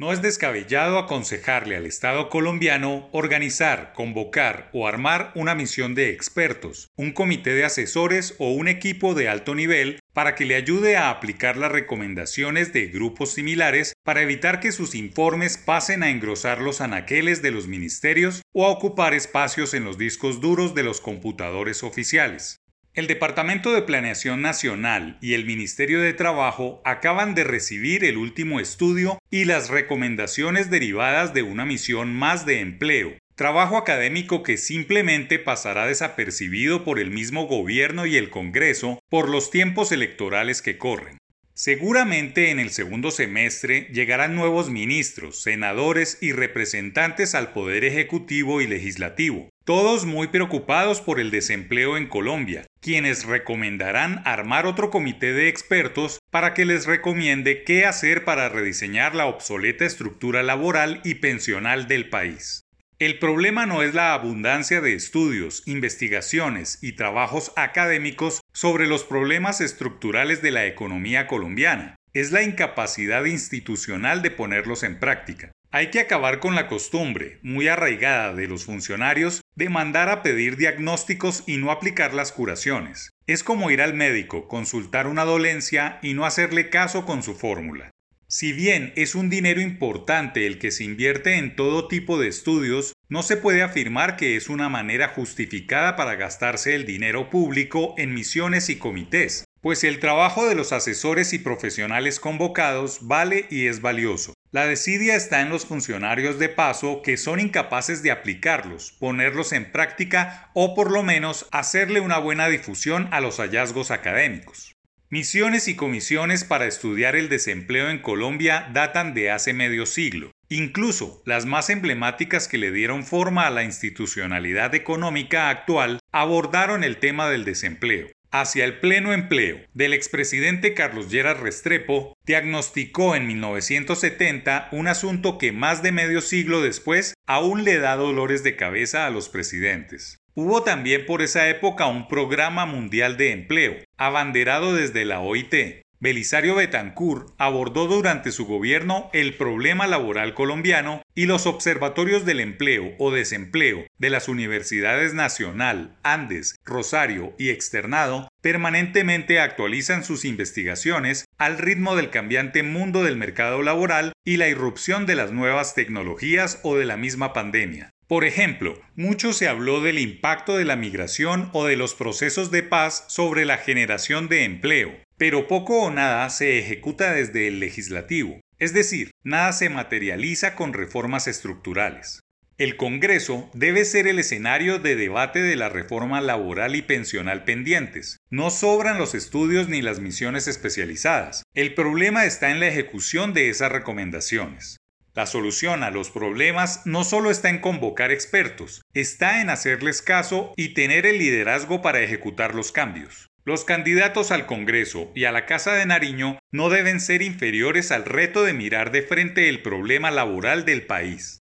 no es descabellado aconsejarle al Estado colombiano organizar, convocar o armar una misión de expertos, un comité de asesores o un equipo de alto nivel para que le ayude a aplicar las recomendaciones de grupos similares para evitar que sus informes pasen a engrosar los anaqueles de los ministerios o a ocupar espacios en los discos duros de los computadores oficiales. El Departamento de Planeación Nacional y el Ministerio de Trabajo acaban de recibir el último estudio y las recomendaciones derivadas de una misión más de empleo, trabajo académico que simplemente pasará desapercibido por el mismo gobierno y el Congreso por los tiempos electorales que corren. Seguramente en el segundo semestre llegarán nuevos ministros, senadores y representantes al Poder Ejecutivo y Legislativo, todos muy preocupados por el desempleo en Colombia, quienes recomendarán armar otro comité de expertos para que les recomiende qué hacer para rediseñar la obsoleta estructura laboral y pensional del país. El problema no es la abundancia de estudios, investigaciones y trabajos académicos sobre los problemas estructurales de la economía colombiana, es la incapacidad institucional de ponerlos en práctica. Hay que acabar con la costumbre, muy arraigada de los funcionarios, de mandar a pedir diagnósticos y no aplicar las curaciones. Es como ir al médico, consultar una dolencia y no hacerle caso con su fórmula. Si bien es un dinero importante el que se invierte en todo tipo de estudios, no se puede afirmar que es una manera justificada para gastarse el dinero público en misiones y comités, pues el trabajo de los asesores y profesionales convocados vale y es valioso. La desidia está en los funcionarios de paso que son incapaces de aplicarlos, ponerlos en práctica o por lo menos hacerle una buena difusión a los hallazgos académicos. Misiones y comisiones para estudiar el desempleo en Colombia datan de hace medio siglo. Incluso las más emblemáticas que le dieron forma a la institucionalidad económica actual abordaron el tema del desempleo. Hacia el pleno empleo del expresidente Carlos Lleras Restrepo diagnosticó en 1970 un asunto que más de medio siglo después aún le da dolores de cabeza a los presidentes. Hubo también por esa época un programa mundial de empleo, abanderado desde la OIT. Belisario Betancourt abordó durante su gobierno el problema laboral colombiano y los observatorios del empleo o desempleo de las universidades Nacional, Andes, Rosario y Externado permanentemente actualizan sus investigaciones al ritmo del cambiante mundo del mercado laboral y la irrupción de las nuevas tecnologías o de la misma pandemia. Por ejemplo, mucho se habló del impacto de la migración o de los procesos de paz sobre la generación de empleo, pero poco o nada se ejecuta desde el legislativo, es decir, nada se materializa con reformas estructurales. El Congreso debe ser el escenario de debate de la reforma laboral y pensional pendientes. No sobran los estudios ni las misiones especializadas. El problema está en la ejecución de esas recomendaciones. La solución a los problemas no solo está en convocar expertos, está en hacerles caso y tener el liderazgo para ejecutar los cambios. Los candidatos al Congreso y a la Casa de Nariño no deben ser inferiores al reto de mirar de frente el problema laboral del país.